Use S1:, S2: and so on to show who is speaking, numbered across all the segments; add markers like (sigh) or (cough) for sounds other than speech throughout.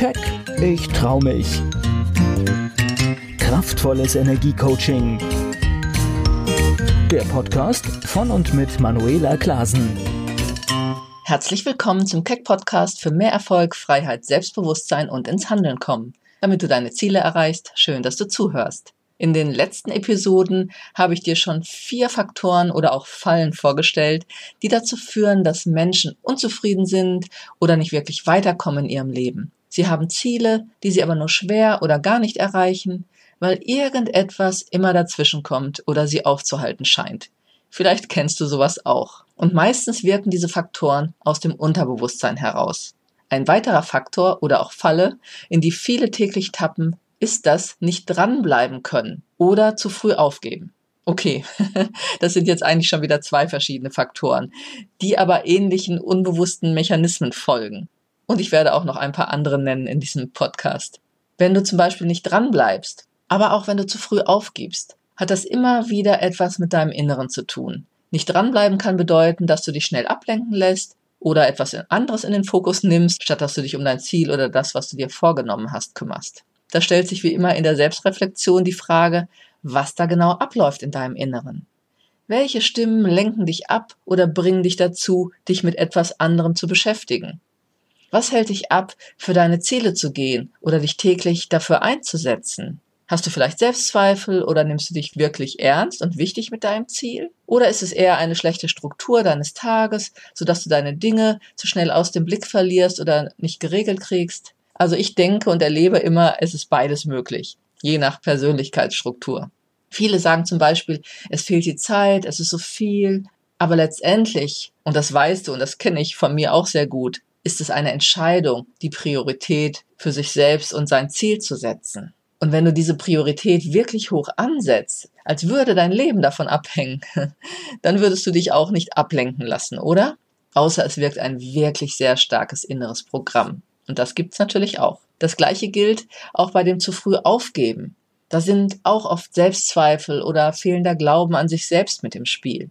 S1: Keck, ich trau mich. Kraftvolles Energiecoaching. Der Podcast von und mit Manuela Klasen.
S2: Herzlich willkommen zum Keck Podcast für mehr Erfolg, Freiheit, Selbstbewusstsein und ins Handeln kommen. Damit du deine Ziele erreichst, schön, dass du zuhörst. In den letzten Episoden habe ich dir schon vier Faktoren oder auch Fallen vorgestellt, die dazu führen, dass Menschen unzufrieden sind oder nicht wirklich weiterkommen in ihrem Leben. Sie haben Ziele, die sie aber nur schwer oder gar nicht erreichen, weil irgendetwas immer dazwischen kommt oder sie aufzuhalten scheint. Vielleicht kennst du sowas auch. Und meistens wirken diese Faktoren aus dem Unterbewusstsein heraus. Ein weiterer Faktor oder auch Falle, in die viele täglich tappen, ist das nicht dranbleiben können oder zu früh aufgeben. Okay, (laughs) das sind jetzt eigentlich schon wieder zwei verschiedene Faktoren, die aber ähnlichen unbewussten Mechanismen folgen. Und ich werde auch noch ein paar andere nennen in diesem Podcast. Wenn du zum Beispiel nicht dranbleibst, aber auch wenn du zu früh aufgibst, hat das immer wieder etwas mit deinem Inneren zu tun. Nicht dranbleiben kann bedeuten, dass du dich schnell ablenken lässt oder etwas anderes in den Fokus nimmst, statt dass du dich um dein Ziel oder das, was du dir vorgenommen hast, kümmerst. Da stellt sich wie immer in der Selbstreflexion die Frage, was da genau abläuft in deinem Inneren. Welche Stimmen lenken dich ab oder bringen dich dazu, dich mit etwas anderem zu beschäftigen? Was hält dich ab, für deine Ziele zu gehen oder dich täglich dafür einzusetzen? Hast du vielleicht Selbstzweifel oder nimmst du dich wirklich ernst und wichtig mit deinem Ziel? Oder ist es eher eine schlechte Struktur deines Tages, sodass du deine Dinge zu schnell aus dem Blick verlierst oder nicht geregelt kriegst? Also ich denke und erlebe immer, es ist beides möglich, je nach Persönlichkeitsstruktur. Viele sagen zum Beispiel, es fehlt die Zeit, es ist so viel, aber letztendlich, und das weißt du und das kenne ich von mir auch sehr gut, ist es eine Entscheidung, die Priorität für sich selbst und sein Ziel zu setzen. Und wenn du diese Priorität wirklich hoch ansetzt, als würde dein Leben davon abhängen, (laughs) dann würdest du dich auch nicht ablenken lassen, oder? Außer es wirkt ein wirklich sehr starkes inneres Programm. Und das gibt's natürlich auch. Das gleiche gilt auch bei dem zu früh aufgeben. Da sind auch oft Selbstzweifel oder fehlender Glauben an sich selbst mit im Spiel.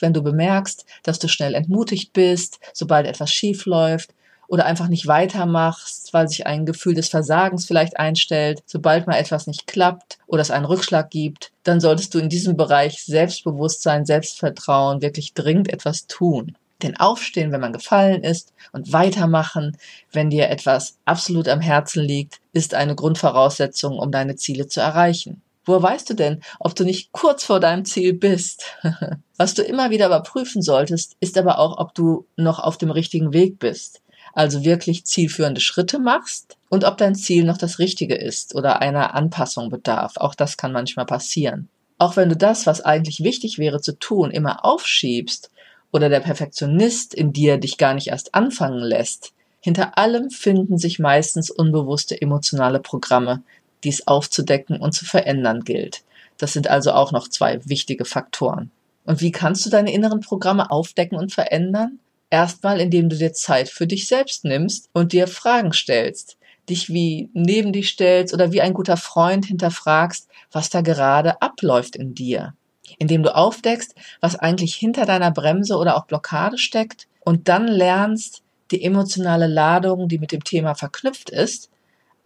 S2: Wenn du bemerkst, dass du schnell entmutigt bist, sobald etwas schief läuft oder einfach nicht weitermachst, weil sich ein Gefühl des Versagens vielleicht einstellt, sobald mal etwas nicht klappt oder es einen Rückschlag gibt, dann solltest du in diesem Bereich Selbstbewusstsein, Selbstvertrauen wirklich dringend etwas tun. Denn aufstehen, wenn man gefallen ist und weitermachen, wenn dir etwas absolut am Herzen liegt, ist eine Grundvoraussetzung, um deine Ziele zu erreichen. Woher weißt du denn, ob du nicht kurz vor deinem Ziel bist? (laughs) Was du immer wieder überprüfen solltest, ist aber auch, ob du noch auf dem richtigen Weg bist. Also wirklich zielführende Schritte machst und ob dein Ziel noch das Richtige ist oder einer Anpassung bedarf. Auch das kann manchmal passieren. Auch wenn du das, was eigentlich wichtig wäre zu tun, immer aufschiebst oder der Perfektionist in dir dich gar nicht erst anfangen lässt, hinter allem finden sich meistens unbewusste emotionale Programme, die es aufzudecken und zu verändern gilt. Das sind also auch noch zwei wichtige Faktoren. Und wie kannst du deine inneren Programme aufdecken und verändern? Erstmal, indem du dir Zeit für dich selbst nimmst und dir Fragen stellst, dich wie neben dich stellst oder wie ein guter Freund hinterfragst, was da gerade abläuft in dir indem du aufdeckst, was eigentlich hinter deiner Bremse oder auch Blockade steckt und dann lernst, die emotionale Ladung, die mit dem Thema verknüpft ist,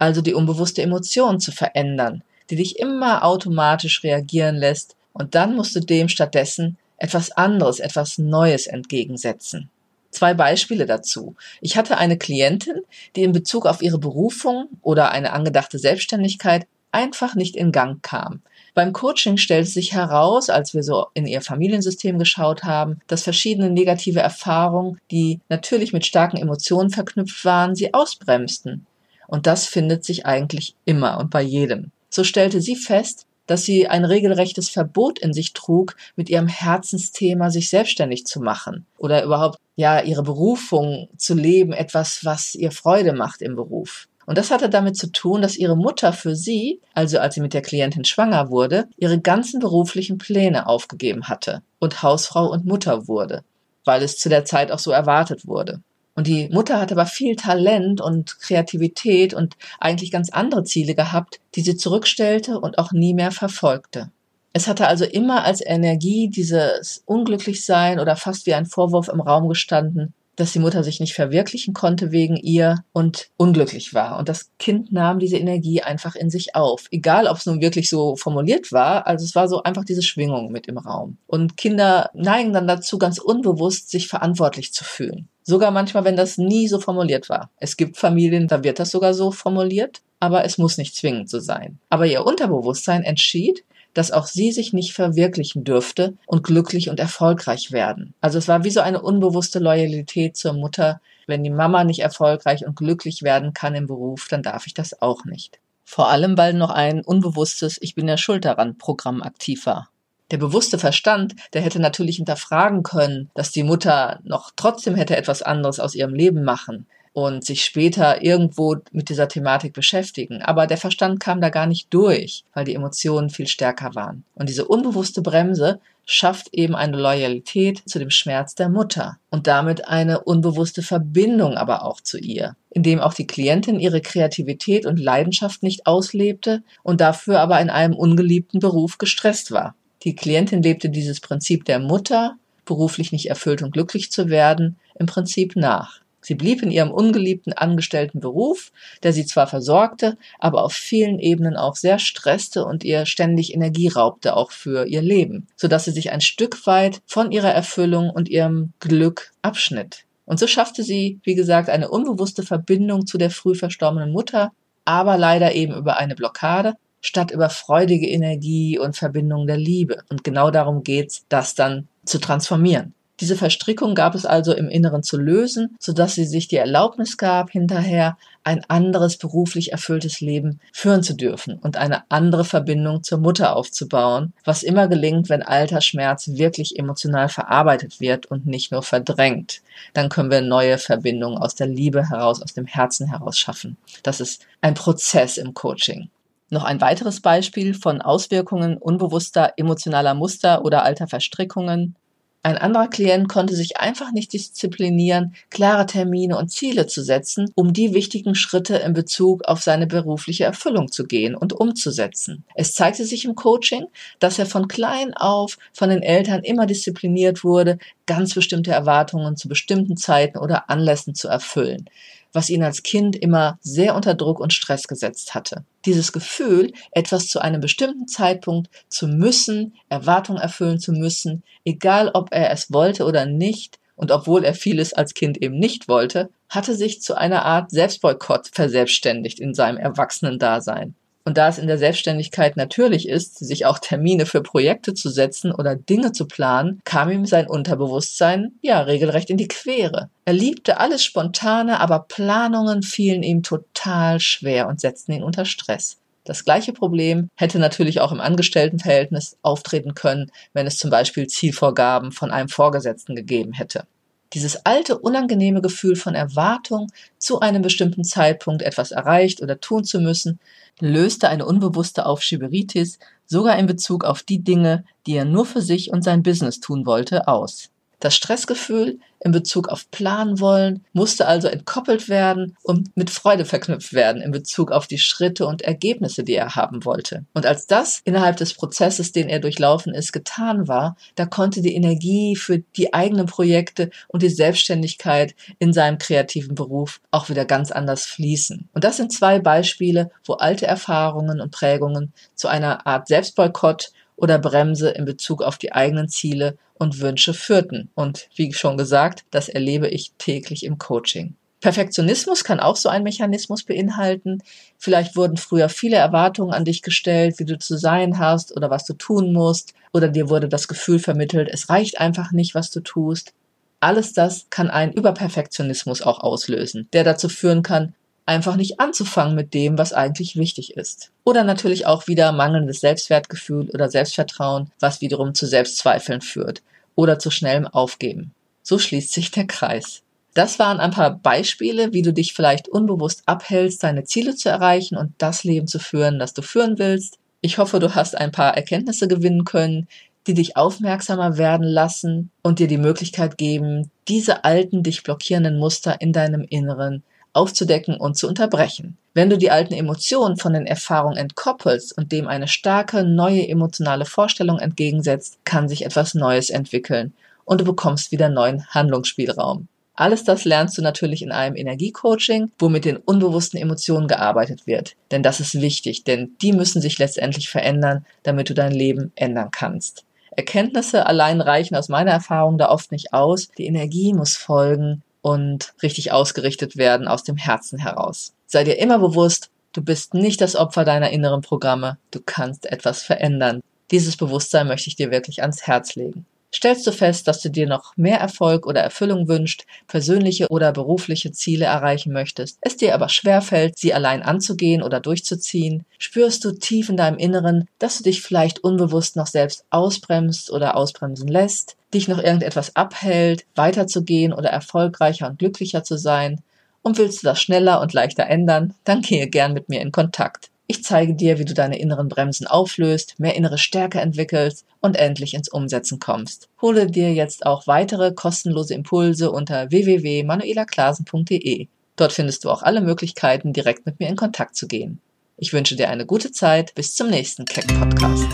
S2: also die unbewusste Emotion zu verändern, die dich immer automatisch reagieren lässt und dann musst du dem stattdessen etwas anderes, etwas Neues entgegensetzen. Zwei Beispiele dazu. Ich hatte eine Klientin, die in Bezug auf ihre Berufung oder eine angedachte Selbstständigkeit einfach nicht in Gang kam. Beim Coaching stellte sich heraus, als wir so in ihr Familiensystem geschaut haben, dass verschiedene negative Erfahrungen, die natürlich mit starken Emotionen verknüpft waren, sie ausbremsten. Und das findet sich eigentlich immer und bei jedem. So stellte sie fest, dass sie ein regelrechtes Verbot in sich trug, mit ihrem Herzensthema sich selbstständig zu machen oder überhaupt ja ihre Berufung zu leben, etwas, was ihr Freude macht im Beruf. Und das hatte damit zu tun, dass ihre Mutter für sie, also als sie mit der Klientin schwanger wurde, ihre ganzen beruflichen Pläne aufgegeben hatte und Hausfrau und Mutter wurde, weil es zu der Zeit auch so erwartet wurde. Und die Mutter hatte aber viel Talent und Kreativität und eigentlich ganz andere Ziele gehabt, die sie zurückstellte und auch nie mehr verfolgte. Es hatte also immer als Energie dieses Unglücklichsein oder fast wie ein Vorwurf im Raum gestanden, dass die Mutter sich nicht verwirklichen konnte wegen ihr und unglücklich war. Und das Kind nahm diese Energie einfach in sich auf. Egal, ob es nun wirklich so formuliert war, also es war so einfach diese Schwingung mit im Raum. Und Kinder neigen dann dazu, ganz unbewusst sich verantwortlich zu fühlen. Sogar manchmal, wenn das nie so formuliert war. Es gibt Familien, da wird das sogar so formuliert, aber es muss nicht zwingend so sein. Aber ihr Unterbewusstsein entschied, dass auch sie sich nicht verwirklichen dürfte und glücklich und erfolgreich werden. Also es war wie so eine unbewusste Loyalität zur Mutter. Wenn die Mama nicht erfolgreich und glücklich werden kann im Beruf, dann darf ich das auch nicht. Vor allem, weil noch ein unbewusstes Ich bin ja schuld daran Programm aktiv war. Der bewusste Verstand, der hätte natürlich hinterfragen können, dass die Mutter noch trotzdem hätte etwas anderes aus ihrem Leben machen und sich später irgendwo mit dieser Thematik beschäftigen. Aber der Verstand kam da gar nicht durch, weil die Emotionen viel stärker waren. Und diese unbewusste Bremse schafft eben eine Loyalität zu dem Schmerz der Mutter und damit eine unbewusste Verbindung aber auch zu ihr, indem auch die Klientin ihre Kreativität und Leidenschaft nicht auslebte und dafür aber in einem ungeliebten Beruf gestresst war. Die Klientin lebte dieses Prinzip der Mutter, beruflich nicht erfüllt und glücklich zu werden, im Prinzip nach. Sie blieb in ihrem ungeliebten angestellten Beruf, der sie zwar versorgte, aber auf vielen Ebenen auch sehr stresste und ihr ständig Energie raubte, auch für ihr Leben, sodass sie sich ein Stück weit von ihrer Erfüllung und ihrem Glück abschnitt. Und so schaffte sie, wie gesagt, eine unbewusste Verbindung zu der früh verstorbenen Mutter, aber leider eben über eine Blockade, statt über freudige Energie und Verbindung der Liebe. Und genau darum geht's, das dann zu transformieren. Diese Verstrickung gab es also im Inneren zu lösen, sodass sie sich die Erlaubnis gab, hinterher ein anderes beruflich erfülltes Leben führen zu dürfen und eine andere Verbindung zur Mutter aufzubauen, was immer gelingt, wenn alter Schmerz wirklich emotional verarbeitet wird und nicht nur verdrängt. Dann können wir neue Verbindungen aus der Liebe heraus, aus dem Herzen heraus schaffen. Das ist ein Prozess im Coaching. Noch ein weiteres Beispiel von Auswirkungen unbewusster emotionaler Muster oder alter Verstrickungen ein anderer Klient konnte sich einfach nicht disziplinieren, klare Termine und Ziele zu setzen, um die wichtigen Schritte in Bezug auf seine berufliche Erfüllung zu gehen und umzusetzen. Es zeigte sich im Coaching, dass er von klein auf von den Eltern immer diszipliniert wurde, ganz bestimmte Erwartungen zu bestimmten Zeiten oder Anlässen zu erfüllen was ihn als Kind immer sehr unter Druck und Stress gesetzt hatte. Dieses Gefühl, etwas zu einem bestimmten Zeitpunkt zu müssen, Erwartungen erfüllen zu müssen, egal ob er es wollte oder nicht, und obwohl er vieles als Kind eben nicht wollte, hatte sich zu einer Art Selbstboykott verselbstständigt in seinem Erwachsenen-Dasein. Und da es in der Selbstständigkeit natürlich ist, sich auch Termine für Projekte zu setzen oder Dinge zu planen, kam ihm sein Unterbewusstsein ja regelrecht in die Quere. Er liebte alles Spontane, aber Planungen fielen ihm total schwer und setzten ihn unter Stress. Das gleiche Problem hätte natürlich auch im Angestelltenverhältnis auftreten können, wenn es zum Beispiel Zielvorgaben von einem Vorgesetzten gegeben hätte. Dieses alte, unangenehme Gefühl von Erwartung, zu einem bestimmten Zeitpunkt etwas erreicht oder tun zu müssen, löste eine unbewusste Aufschieberitis sogar in Bezug auf die Dinge, die er nur für sich und sein Business tun wollte, aus. Das Stressgefühl in Bezug auf planen wollen musste also entkoppelt werden und mit Freude verknüpft werden in Bezug auf die Schritte und Ergebnisse, die er haben wollte. Und als das innerhalb des Prozesses, den er durchlaufen ist, getan war, da konnte die Energie für die eigenen Projekte und die Selbstständigkeit in seinem kreativen Beruf auch wieder ganz anders fließen. Und das sind zwei Beispiele, wo alte Erfahrungen und Prägungen zu einer Art Selbstboykott oder Bremse in Bezug auf die eigenen Ziele und Wünsche führten. Und wie schon gesagt, das erlebe ich täglich im Coaching. Perfektionismus kann auch so ein Mechanismus beinhalten. Vielleicht wurden früher viele Erwartungen an dich gestellt, wie du zu sein hast oder was du tun musst. Oder dir wurde das Gefühl vermittelt, es reicht einfach nicht, was du tust. Alles das kann einen Überperfektionismus auch auslösen, der dazu führen kann, einfach nicht anzufangen mit dem, was eigentlich wichtig ist. Oder natürlich auch wieder mangelndes Selbstwertgefühl oder Selbstvertrauen, was wiederum zu Selbstzweifeln führt oder zu schnellem Aufgeben. So schließt sich der Kreis. Das waren ein paar Beispiele, wie du dich vielleicht unbewusst abhältst, deine Ziele zu erreichen und das Leben zu führen, das du führen willst. Ich hoffe, du hast ein paar Erkenntnisse gewinnen können, die dich aufmerksamer werden lassen und dir die Möglichkeit geben, diese alten, dich blockierenden Muster in deinem Inneren aufzudecken und zu unterbrechen. Wenn du die alten Emotionen von den Erfahrungen entkoppelst und dem eine starke neue emotionale Vorstellung entgegensetzt, kann sich etwas Neues entwickeln und du bekommst wieder neuen Handlungsspielraum. Alles das lernst du natürlich in einem Energiecoaching, wo mit den unbewussten Emotionen gearbeitet wird. Denn das ist wichtig, denn die müssen sich letztendlich verändern, damit du dein Leben ändern kannst. Erkenntnisse allein reichen aus meiner Erfahrung da oft nicht aus. Die Energie muss folgen und richtig ausgerichtet werden aus dem Herzen heraus. Sei dir immer bewusst, du bist nicht das Opfer deiner inneren Programme. Du kannst etwas verändern. Dieses Bewusstsein möchte ich dir wirklich ans Herz legen. Stellst du fest, dass du dir noch mehr Erfolg oder Erfüllung wünscht, persönliche oder berufliche Ziele erreichen möchtest, es dir aber schwerfällt, sie allein anzugehen oder durchzuziehen, spürst du tief in deinem Inneren, dass du dich vielleicht unbewusst noch selbst ausbremst oder ausbremsen lässt, dich noch irgendetwas abhält, weiterzugehen oder erfolgreicher und glücklicher zu sein, und willst du das schneller und leichter ändern, dann gehe gern mit mir in Kontakt. Ich zeige dir, wie du deine inneren Bremsen auflöst, mehr innere Stärke entwickelst und endlich ins Umsetzen kommst. Hole dir jetzt auch weitere kostenlose Impulse unter www.manuelaklasen.de. Dort findest du auch alle Möglichkeiten, direkt mit mir in Kontakt zu gehen. Ich wünsche dir eine gute Zeit. Bis zum nächsten Keck Podcast.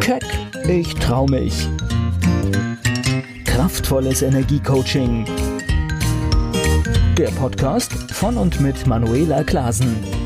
S1: Keck, ich trau mich. Kraftvolles Energiecoaching. Der Podcast von und mit Manuela Klasen.